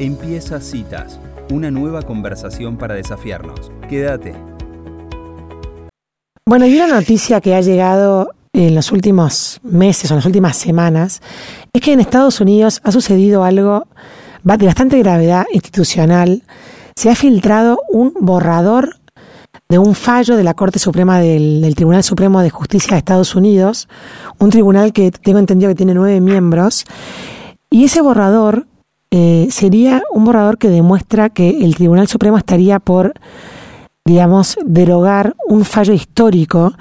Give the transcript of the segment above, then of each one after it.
Empieza Citas, una nueva conversación para desafiarnos. Quédate. Bueno, hay una noticia que ha llegado en los últimos meses o en las últimas semanas, es que en Estados Unidos ha sucedido algo de bastante gravedad institucional. Se ha filtrado un borrador de un fallo de la Corte Suprema del, Tribunal Supremo de Justicia de Estados Unidos, un tribunal que tengo entendido que tiene nueve miembros, y ese borrador eh, sería un borrador que demuestra que el Tribunal Supremo estaría por, digamos, derogar un fallo histórico,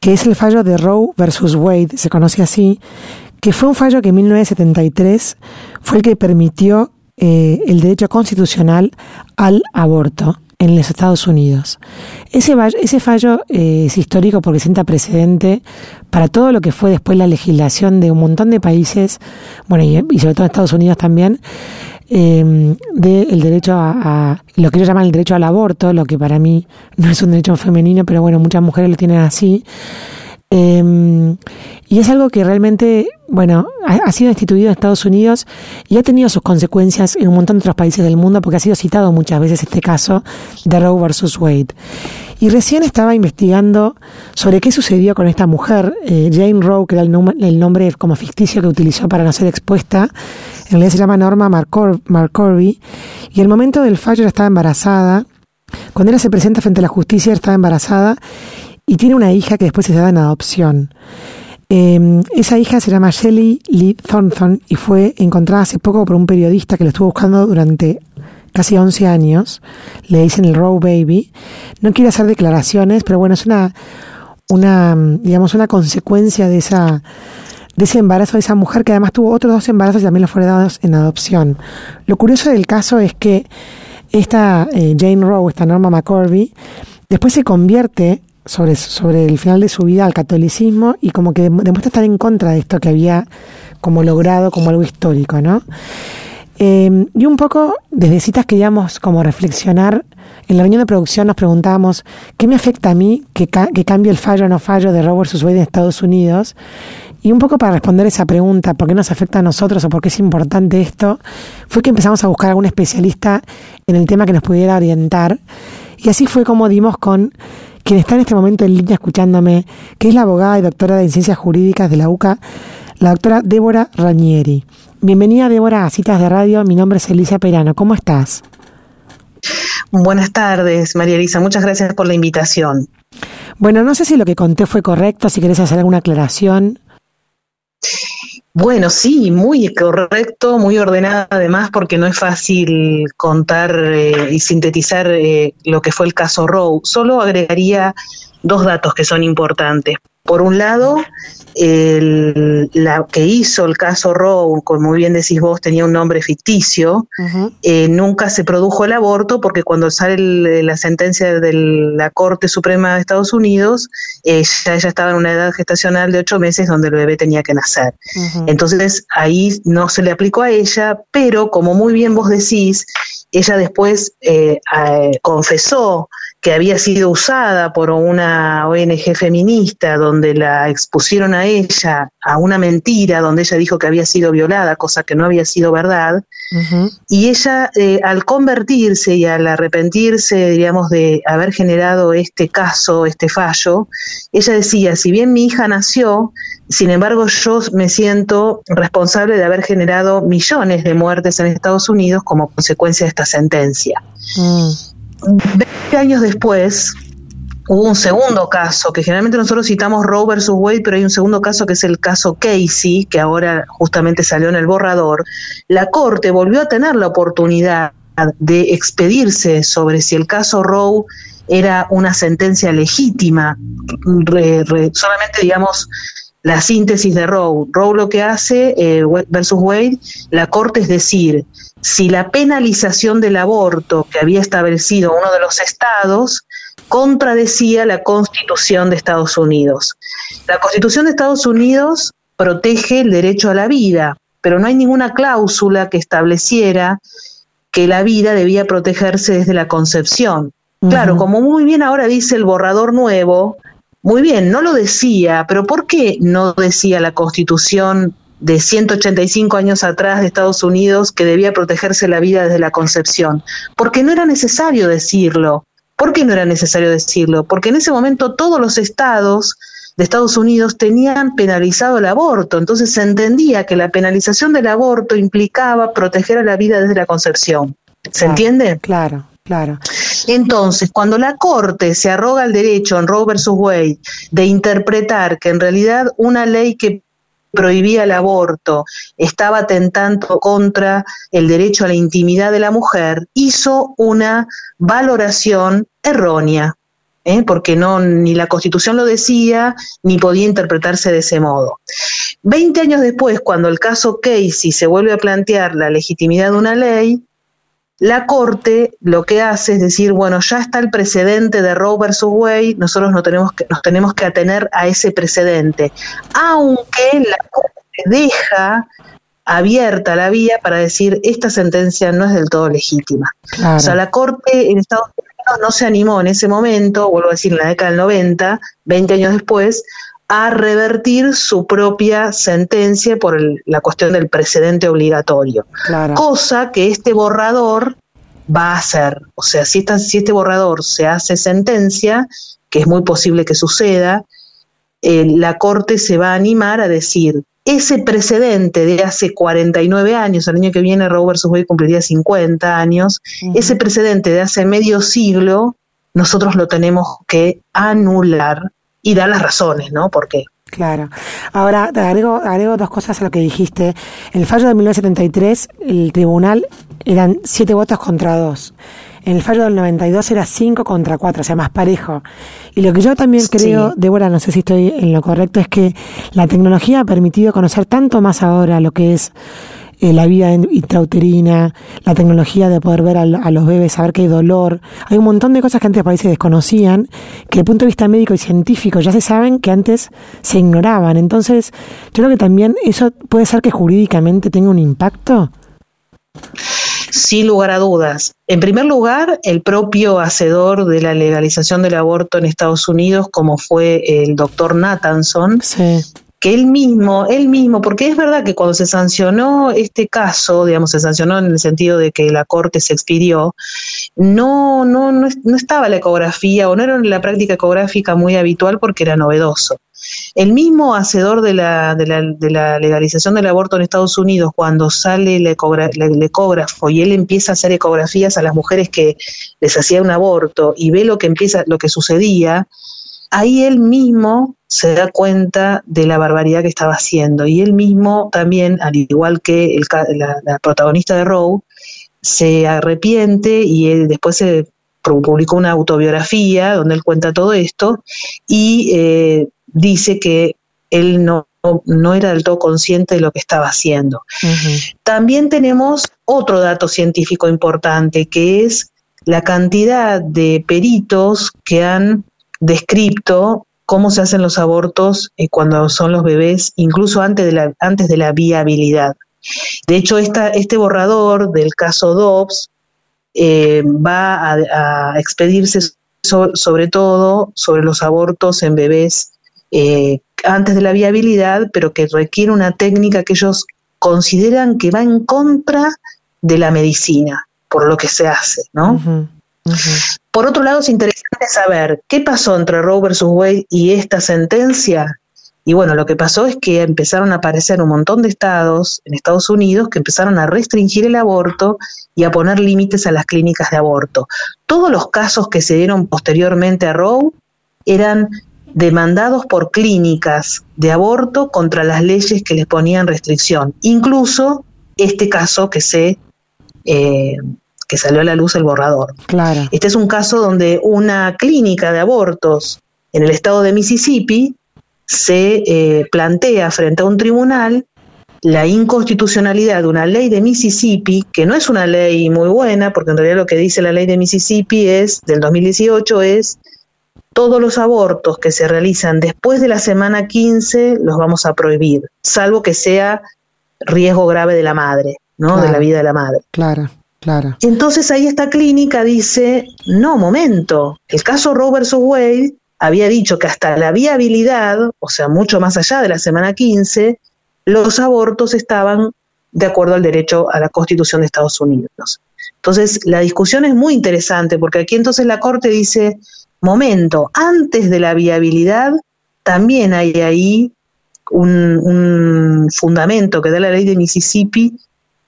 que es el fallo de Roe versus Wade, se conoce así, que fue un fallo que en 1973 fue el que permitió eh, el derecho constitucional al aborto en los Estados Unidos. Ese, ese fallo eh, es histórico porque sienta precedente para todo lo que fue después la legislación de un montón de países, bueno, y, sobre todo Estados Unidos también, eh, del derecho a, lo que ellos llaman el derecho al aborto, lo que para mí no es un derecho femenino, pero bueno, muchas mujeres lo tienen así. Em, y es algo que realmente, bueno, ha, sido instituido en Estados Unidos y ha tenido sus consecuencias en un montón de otros países del mundo porque ha sido citado muchas veces este caso de Roe versus Wade. Y recién estaba investigando sobre qué sucedió con esta mujer, eh, Jane Roe, que era el, nombre como ficticio que utilizó para no ser expuesta. En realidad se llama Norma McCorby. Y el momento del fallo ella estaba embarazada. Cuando ella se presenta frente a la justicia, estaba embarazada y tiene una hija que después se da en adopción. Em, esa hija se llama Shelley Lee Thornton y fue encontrada hace poco por un periodista que lo estuvo buscando durante casi 11 años. Le dicen el Row Baby. No quiere hacer declaraciones, pero bueno, es una, una, digamos, una consecuencia de esa de ese embarazo de esa mujer que además tuvo otros dos embarazos y también los fueron dados en adopción. Lo curioso del caso es que esta eh, Jane Rowe, esta Norma McCorby, después se convierte sobre, sobre el final de su vida al catolicismo y como que demuestra estar en contra de esto que había como logrado como algo histórico, ¿no? Eh, y un poco desde citas queríamos como reflexionar. En la reunión de producción nos preguntábamos qué me afecta a mí que, que cambie el fallo o no fallo de Robert vs. Wade en Estados Unidos. Y un poco para responder esa pregunta, ¿por qué nos afecta a nosotros o por qué es importante esto? Fue que empezamos a buscar algún especialista en el tema que nos pudiera orientar. Y así fue como dimos con quien está en este momento en línea escuchándome, que es la abogada y doctora en Ciencias Jurídicas de la UCA, la doctora Débora Rañieri. Bienvenida, Débora, a Citas de Radio. Mi nombre es Elisa Perano. ¿Cómo estás? Buenas tardes, María Elisa. Muchas gracias por la invitación. Bueno, no sé si lo que conté fue correcto, si querés hacer alguna aclaración. Bueno, sí, muy correcto, muy ordenada además, porque no es fácil contar eh, y sintetizar eh, lo que fue el caso Rowe. Solo agregaría dos datos que son importantes. Por un lado, el, la que hizo el caso Roe, como muy bien decís vos, tenía un nombre ficticio, eh, nunca se produjo el aborto porque cuando sale la sentencia de la Corte Suprema de Estados Unidos, ella, ella, estaba en una edad gestacional de ocho meses donde el bebé tenía que nacer. Entonces ahí no se le aplicó a ella, pero como muy bien vos decís, ella después eh, confesó que había sido usada por una ONG feminista donde la expusieron a ella a una mentira, donde ella dijo que había sido violada, cosa que no había sido verdad. Y ella, eh, al convertirse y al arrepentirse, diríamos, de haber generado este caso, este fallo, ella decía, si bien mi hija nació, sin embargo yo me siento responsable de haber generado millones de muertes en Estados Unidos como consecuencia de esta sentencia. Mm. 20 años después, hubo un segundo caso, que generalmente nosotros citamos Roe versus Wade, pero hay un segundo caso que es el caso Casey, que ahora justamente salió en el borrador. La Corte volvió a tener la oportunidad de expedirse sobre si el caso Roe era una sentencia legítima, solamente digamos la síntesis de Roe. Roe lo que hace eh, versus Wade, la Corte es decir, si la penalización del aborto que había establecido uno de los estados contradecía la Constitución de Estados Unidos. La Constitución de Estados Unidos protege el derecho a la vida, pero no hay ninguna cláusula que estableciera que la vida debía protegerse desde la concepción. Claro, como muy bien ahora dice el borrador nuevo, muy bien, no lo decía, pero ¿por qué no decía la Constitución de 185 años atrás de Estados Unidos que debía protegerse la vida desde la concepción, porque no era necesario decirlo. ¿Por qué no era necesario decirlo? Porque en ese momento todos los estados de Estados Unidos tenían penalizado el aborto, entonces se entendía que la penalización del aborto implicaba proteger a la vida desde la concepción. ¿Se entiende? Claro, claro. Entonces, cuando la Corte se arroga el derecho en Roe versus Wade de interpretar que en realidad una ley que prohibía el aborto estaba atentando contra el derecho a la intimidad de la mujer, hizo una valoración errónea. ¿eh? porque no ni la Constitución lo decía ni podía interpretarse de ese modo. Veinte años después, cuando el caso Casey se vuelve a plantear la legitimidad de una ley, la Corte lo que hace es decir, bueno, ya está el precedente de Roe versus Wade, nosotros no tenemos que, nos tenemos que atener a ese precedente, aunque la Corte deja abierta la vía para decir esta sentencia no es del todo legítima. O sea, la Corte en Estados Unidos no se animó en ese momento, vuelvo a decir, en la década del 90, 20 años después, a revertir su propia sentencia por la cuestión del precedente obligatorio. Cosa que este borrador va a hacer. O sea, si, si este borrador se hace sentencia, que es muy posible que suceda, eh, la Corte se va a animar a decir, ese precedente de hace 49 años, el año que viene Roe vs. Wade cumpliría 50 años, ese precedente de hace medio siglo, nosotros lo tenemos que anular y dar las razones, ¿no? ¿Por qué? Claro. Ahora, te agrego, agrego dos cosas a lo que dijiste. En el fallo de 1973, el tribunal eran siete votos contra dos. En el fallo del 92 era cinco contra cuatro, o sea, más parejo. Y lo que yo también creo, Débora, no sé si estoy en lo correcto, es que la tecnología ha permitido conocer tanto más ahora lo que es eh, la vida intrauterina, la tecnología de poder ver a, los bebés, saber que hay dolor. Hay un montón de cosas que antes por ahí se desconocían, que desde el punto de vista médico y científico ya se saben que antes se ignoraban. Entonces, yo creo que también eso puede ser que jurídicamente tenga un impacto. Sin lugar a dudas. En primer lugar, el propio hacedor de la legalización del aborto en Estados Unidos, como fue el doctor Nathanson, que él mismo, él mismo, porque es verdad que cuando se sancionó este caso, digamos, se sancionó en el sentido de que la corte se expidió, no, no, no, no estaba la ecografía o no era la práctica ecográfica muy habitual porque era novedoso. El mismo hacedor de la, de la, de la legalización del aborto en Estados Unidos, cuando sale el, ecógrafo y él empieza a hacer ecografías a las mujeres que les hacía un aborto y ve lo que empieza, lo que sucedía, ahí él mismo se da cuenta de la barbaridad que estaba haciendo y él mismo también, al igual que la, protagonista de Roe, se arrepiente y él después se publicó una autobiografía donde él cuenta todo esto y eh, dice que él no, no era del todo consciente de lo que estaba haciendo. También tenemos otro dato científico importante, que es la cantidad de peritos que han descrito cómo se hacen los abortos eh, cuando son los bebés, incluso antes de la, antes de la viabilidad. De hecho, este borrador del caso Dobbs eh, va a, expedirse sobre todo sobre los abortos en bebés eh, antes de la viabilidad, pero que requiere una técnica que ellos consideran que va en contra de la medicina, por lo que se hace, ¿no? Por otro lado, es interesante saber qué pasó entre Roe versus Wade y esta sentencia. Y bueno, lo que pasó es que empezaron a aparecer un montón de estados en Estados Unidos que empezaron a restringir el aborto y a poner límites a las clínicas de aborto. Todos los casos que se dieron posteriormente a Roe eran demandados por clínicas de aborto contra las leyes que les ponían restricción. Incluso este caso que se eh, que salió a la luz el borrador. Claro. Este es un caso donde una clínica de abortos en el estado de Mississippi se eh, plantea frente a un tribunal la inconstitucionalidad de una ley de Mississippi, que no es una ley muy buena, porque en realidad lo que dice la ley de Mississippi es, del 2018, es todos los abortos que se realizan después de la semana 15 los vamos a prohibir, salvo que sea riesgo grave de la madre, ¿no? de la vida de la madre. Claro. Entonces ahí esta clínica dice, no, momento, el caso Roe vs. Wade había dicho que hasta la viabilidad, o sea, mucho más allá de la semana 15, los abortos estaban de acuerdo al derecho a la Constitución de Estados Unidos. Entonces, la discusión es muy interesante porque aquí entonces la Corte dice, momento, antes de la viabilidad, también hay ahí un, fundamento que da la ley de Mississippi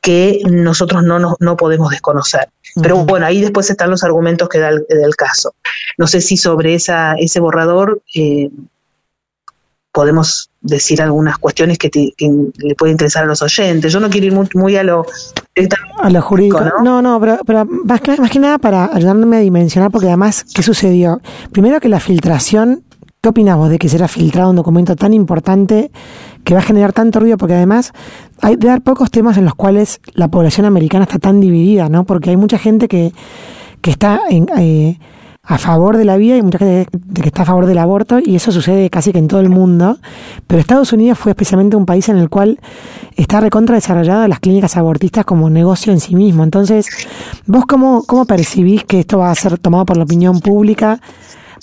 que nosotros no, no, podemos desconocer. Pero bueno, ahí después están los argumentos que da el, del caso. No sé si sobre esa, ese borrador eh, podemos decir algunas cuestiones que, le pueden interesar a los oyentes. Yo no quiero ir muy, a lo a lo jurídico. ¿no? no, pero, más, que, más que nada para ayudarme a dimensionar, porque además, ¿qué sucedió? Primero que la filtración, ¿qué opinas vos de que será filtrado un documento tan importante que va a generar tanto ruido? Porque además hay de dar pocos temas en los cuales la población americana está tan dividida, ¿no? Porque hay mucha gente que, que está en... Eh, a favor de la vida y mucha gente que está a favor del aborto y eso sucede casi que en todo el mundo, pero Estados Unidos fue especialmente un país en el cual está recontra desarrollada las clínicas abortistas como negocio en sí mismo. Entonces, ¿vos cómo, cómo percibís que esto va a ser tomado por la opinión pública?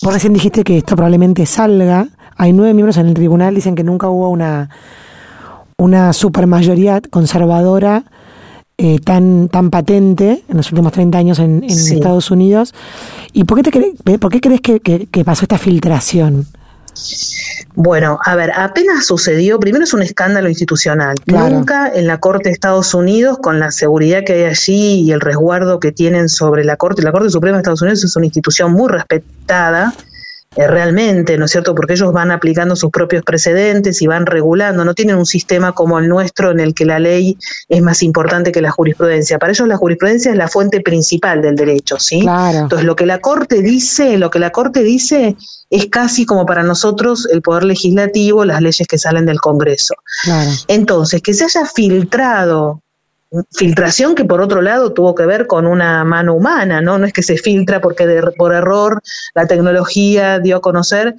Vos recién dijiste que esto probablemente salga. Hay nueve miembros en el tribunal, dicen que nunca hubo una, una supermayoría conservadora eh, tan, tan patente en los últimos 30 años en, Estados Unidos. ¿Y por qué, te por qué crees que, pasó esta filtración? Bueno, a ver, apenas sucedió, primero es un escándalo institucional. Nunca en la Corte de Estados Unidos, con la seguridad que hay allí y el resguardo que tienen sobre la Corte, la Corte Suprema de Estados Unidos es una institución muy respetada, eh, realmente, ¿no es cierto? Porque ellos van aplicando sus propios precedentes y van regulando, no tienen un sistema como el nuestro en el que la ley es más importante que la jurisprudencia. Para ellos la jurisprudencia es la fuente principal del derecho, ¿sí? Entonces, lo que la Corte dice, lo que la Corte dice es casi como para nosotros el poder legislativo, las leyes que salen del Congreso. Entonces, que se haya filtrado filtración que por otro lado tuvo que ver con una mano humana, ¿no? No es que se filtra porque por error la tecnología dio a conocer,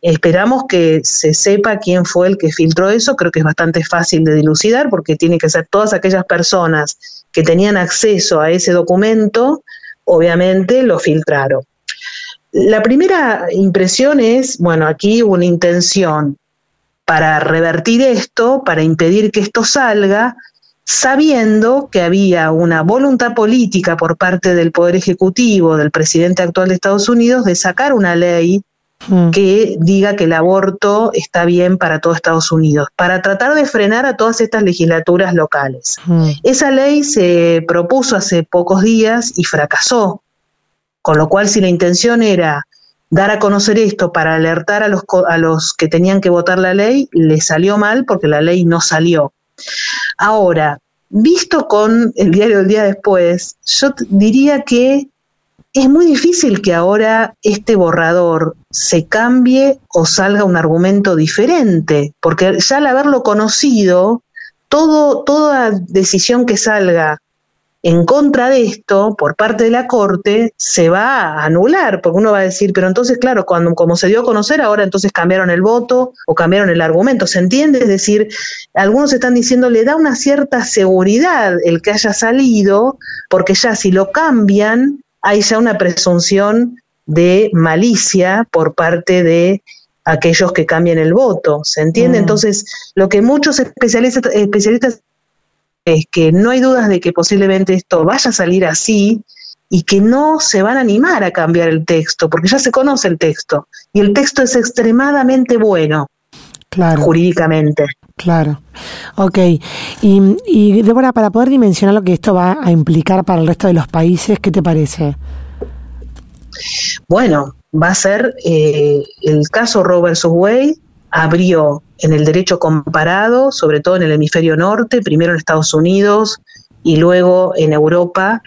esperamos que se sepa quién fue el que filtró eso, creo que es bastante fácil de dilucidar porque tiene que ser todas aquellas personas que tenían acceso a ese documento, obviamente lo filtraron. La primera impresión es, bueno, aquí hubo una intención para revertir esto, para impedir que esto salga, sabiendo que había una voluntad política por parte del Poder Ejecutivo, del presidente actual de Estados Unidos, de sacar una ley hmm. que diga que el aborto está bien para todo Estados Unidos, para tratar de frenar a todas estas legislaturas locales. Hmm. Esa ley se propuso hace pocos días y fracasó, con lo cual si la intención era dar a conocer esto para alertar a los, a los que tenían que votar la ley, le salió mal porque la ley no salió. Ahora, visto con el diario del día después, yo diría que es muy difícil que ahora este borrador se cambie o salga un argumento diferente, porque ya al haberlo conocido, toda decisión que salga en contra de esto por parte de la Corte se va a anular, porque uno va a decir, pero entonces, claro, cuando como se dio a conocer, ahora entonces cambiaron el voto o cambiaron el argumento, ¿se entiende? Es decir, algunos están diciendo, le da una cierta seguridad el que haya salido, porque ya si lo cambian, hay ya una presunción de malicia por parte de aquellos que cambian el voto, ¿se entiende? Mm. Entonces, lo que muchos especialistas, especialistas es que no hay dudas de que posiblemente esto vaya a salir así y que no se van a animar a cambiar el texto, porque ya se conoce el texto y el texto es extremadamente bueno claro. jurídicamente. Claro. Ok. Y, y Débora, para poder dimensionar lo que esto va a implicar para el resto de los países, ¿qué te parece? Bueno, va a ser eh, el caso Roe vs. Wade abrió en el derecho comparado, sobre todo en el hemisferio norte, primero en Estados Unidos y luego en Europa,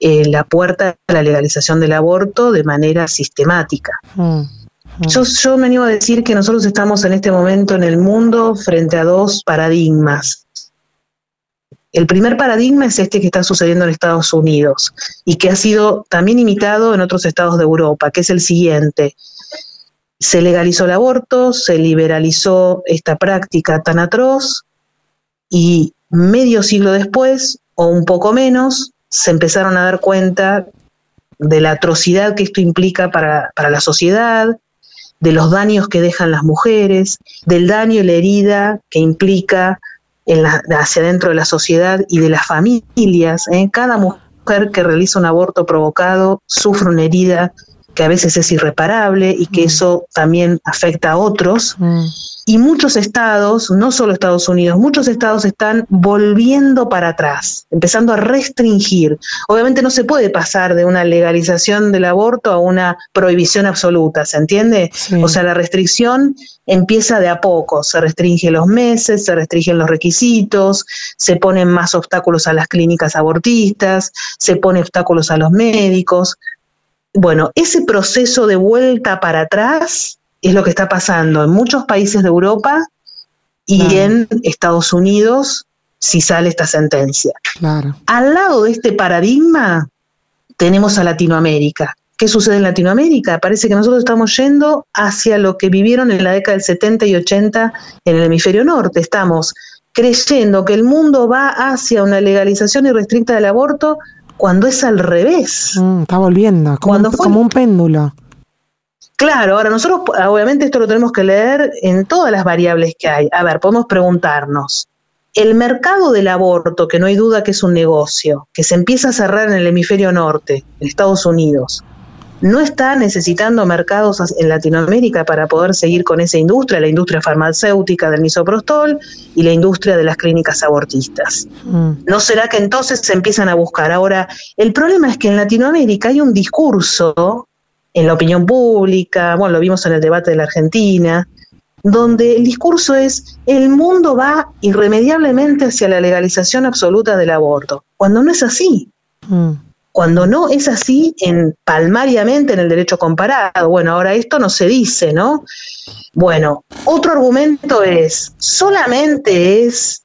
eh, la puerta a la legalización del aborto de manera sistemática. Mm, mm. Yo, yo me animo a decir que nosotros estamos en este momento en el mundo frente a dos paradigmas. El primer paradigma es este que está sucediendo en Estados Unidos y que ha sido también imitado en otros estados de Europa, que es el siguiente se legalizó el aborto, se liberalizó esta práctica tan atroz y medio siglo después, o un poco menos, se empezaron a dar cuenta de la atrocidad que esto implica para, la sociedad, de los daños que dejan las mujeres, del daño y la herida que implica hacia dentro de la sociedad y de las familias. ¿eh? Cada mujer que realiza un aborto provocado sufre una herida que a veces es irreparable y que mm. eso también afecta a otros. Mm. Y muchos estados, no solo Estados Unidos, muchos estados están volviendo para atrás, empezando a restringir. Obviamente no se puede pasar de una legalización del aborto a una prohibición absoluta, ¿se entiende? O sea, la restricción empieza de a poco, se restringen los meses, se restringen los requisitos, se ponen más obstáculos a las clínicas abortistas, se ponen obstáculos a los médicos. Bueno, ese proceso de vuelta para atrás es lo que está pasando en muchos países de Europa y en Estados Unidos si sale esta sentencia. Al lado de este paradigma tenemos a Latinoamérica. ¿Qué sucede en Latinoamérica? Parece que nosotros estamos yendo hacia lo que vivieron en la década del 70 y 80 en el hemisferio norte. Estamos creyendo que el mundo va hacia una legalización irrestricta del aborto cuando es al revés. Mm, está volviendo, como, como un péndulo. Claro, ahora nosotros obviamente esto lo tenemos que leer en todas las variables que hay. A ver, podemos preguntarnos, el mercado del aborto, que no hay duda que es un negocio, que se empieza a cerrar en el hemisferio norte, en Estados Unidos, ¿no está necesitando mercados en Latinoamérica para poder seguir con esa industria, la industria farmacéutica del misoprostol y la industria de las clínicas abortistas? Mm. ¿No será que entonces se empiezan a buscar? Ahora, el problema es que en Latinoamérica hay un discurso en la opinión pública, bueno, lo vimos en el debate de la Argentina, donde el discurso es el mundo va irremediablemente hacia la legalización absoluta del aborto, cuando no es así. Mm. Cuando no es así en palmariamente en el derecho comparado. Bueno, ahora esto no se dice, ¿no? Bueno, otro argumento es, solamente es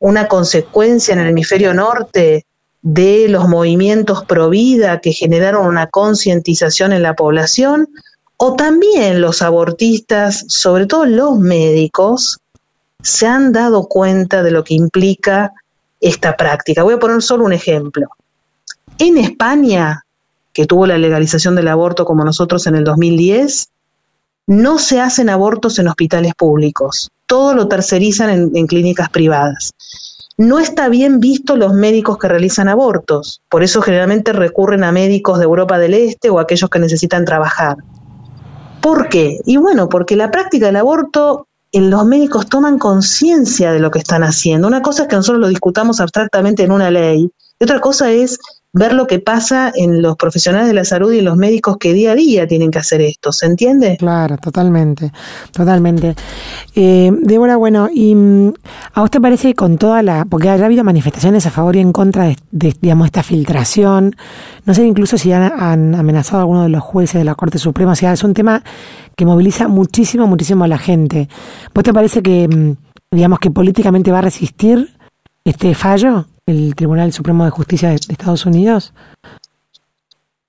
una consecuencia en el hemisferio norte de los movimientos pro vida que generaron una concientización en la población, o también los abortistas, sobre todo los médicos, se han dado cuenta de lo que implica esta práctica. Voy a poner solo un ejemplo. En España, que tuvo la legalización del aborto como nosotros en el 2010, no se hacen abortos en hospitales públicos, todo lo tercerizan en, clínicas privadas no está bien visto los médicos que realizan abortos. Por eso generalmente recurren a médicos de Europa del Este o aquellos que necesitan trabajar. ¿Por qué? Y bueno, porque la práctica del aborto, en los médicos toman conciencia de lo que están haciendo. Una cosa es que nosotros lo discutamos abstractamente en una ley, y otra cosa es ver lo que pasa en los profesionales de la salud y en los médicos que día a día tienen que hacer esto, ¿se entiende? Claro, totalmente, totalmente. Eh, Débora, bueno, y mm, a te parece que con toda la, porque ha habido manifestaciones a favor y en contra de, digamos, esta filtración, no sé incluso si han, amenazado a alguno de los jueces de la Corte Suprema, o sea, es un tema que moviliza muchísimo, muchísimo a la gente. ¿Vos te parece que, mm, digamos, que políticamente va a resistir este fallo? El Tribunal Supremo de Justicia de, Estados Unidos?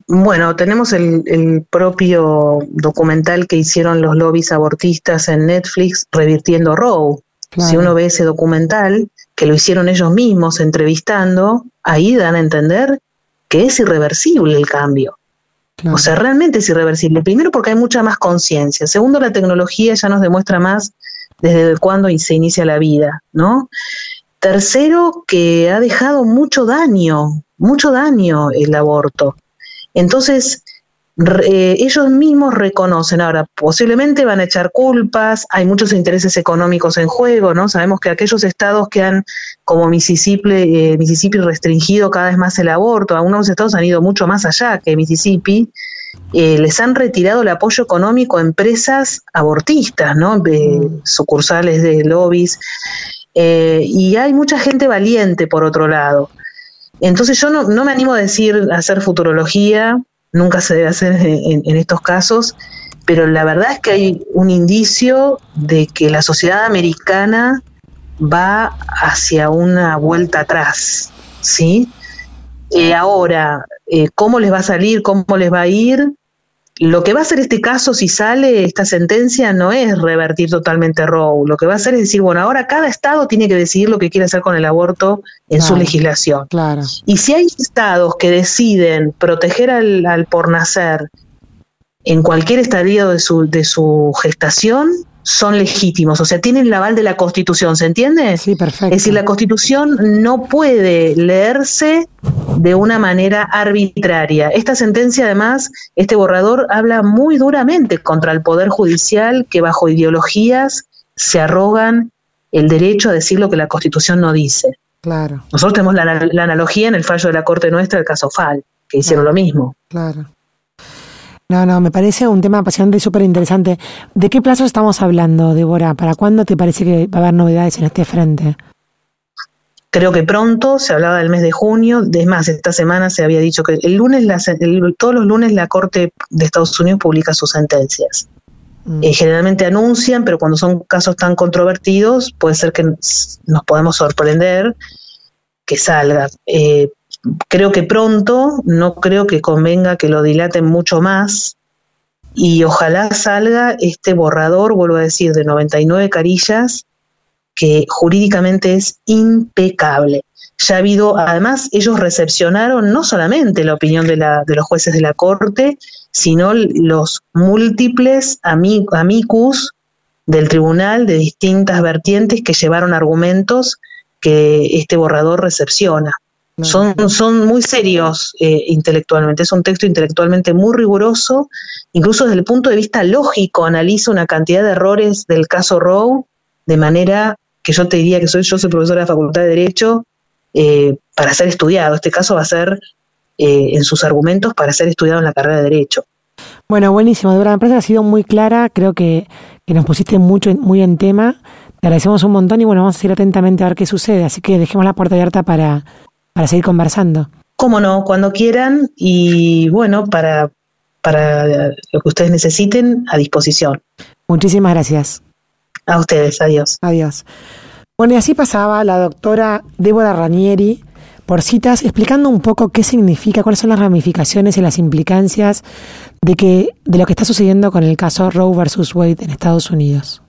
Bueno, tenemos el, propio documental que hicieron los lobbies abortistas en Netflix, Revirtiendo Roe. Si uno ve ese documental, que lo hicieron ellos mismos entrevistando, ahí dan a entender que es irreversible el cambio. O sea, realmente es irreversible. Primero porque hay mucha más conciencia. Segundo, la tecnología ya nos demuestra más desde cuándo se inicia la vida, ¿no? Tercero, que ha dejado mucho daño, mucho daño el aborto. Entonces, eh, ellos mismos reconocen, ahora posiblemente van a echar culpas, hay muchos intereses económicos en juego, ¿no? Sabemos que aquellos estados que han, como Mississippi, eh, Mississippi restringido cada vez más el aborto, algunos estados han ido mucho más allá que Mississippi, eh, les han retirado el apoyo económico a empresas abortistas, ¿no? Mm. sucursales de lobbies. Eh, y hay mucha gente valiente por otro lado. Entonces yo no, me animo a decir hacer futurología, nunca se debe hacer en, estos casos, pero la verdad es que hay un indicio de que la sociedad americana va hacia una vuelta atrás, ¿sí? Eh, ahora, eh, ¿cómo les va a salir? ¿Cómo les va a ir? Lo que va a hacer este caso, si sale esta sentencia, no es revertir totalmente Roe. Lo que va a hacer es decir, bueno, ahora cada estado tiene que decidir lo que quiere hacer con el aborto en su legislación. Claro. Y si hay estados que deciden proteger al, al por nacer en cualquier estadio de su, de su gestación son legítimos, o sea, tienen el aval de la Constitución, ¿se entiende? Sí, perfecto. Es decir, la Constitución no puede leerse de una manera arbitraria. Esta sentencia, además, este borrador habla muy duramente contra el Poder Judicial que bajo ideologías se arrogan el derecho a decir lo que la Constitución no dice. Claro. Nosotros tenemos la, la analogía en el fallo de la Corte nuestra, el caso Fal, que hicieron Claro. lo mismo. Claro. No, no, me parece un tema apasionante y súper interesante. ¿De qué plazo estamos hablando, Débora? ¿Para cuándo te parece que va a haber novedades en este frente? Creo que pronto, se hablaba del mes de junio, es más, esta semana se había dicho que el lunes, la el- todos los lunes la Corte de Estados Unidos publica sus sentencias. Mm. Eh, generalmente anuncian, pero cuando son casos tan controvertidos, puede ser que nos nos podemos sorprender que salga. Eh, creo que pronto, no creo que convenga que lo dilaten mucho más y ojalá salga este borrador, vuelvo a decir, de 99 carillas, que jurídicamente es impecable. Ya ha habido, además, ellos recepcionaron no solamente la opinión de, la, de los jueces de la Corte, sino los múltiples ami- amicus del tribunal de distintas vertientes que llevaron argumentos que este borrador recepciona. Son, son muy serios eh, intelectualmente, es un texto intelectualmente muy riguroso, incluso desde el punto de vista lógico analiza una cantidad de errores del caso Roe de manera que yo te diría que soy yo soy profesora de la Facultad de Derecho eh, para ser estudiado. Este caso va a ser eh, en sus argumentos para ser estudiado en la carrera de Derecho. Bueno, buenísimo, Débora. Me parece que ha sido muy clara. Creo que, que nos pusiste mucho, muy en tema. Te agradecemos un montón y bueno, vamos a seguir atentamente a ver qué sucede. Así que dejemos la puerta abierta para, para seguir conversando. Cómo no, cuando quieran y bueno, para, para lo que ustedes necesiten, a disposición. Muchísimas gracias. A ustedes, adiós. Adiós. Bueno, y así pasaba la doctora Débora Ranieri por citas explicando un poco qué significa, cuáles son las ramificaciones y las implicancias de que de lo que está sucediendo con el caso Roe versus Wade en Estados Unidos.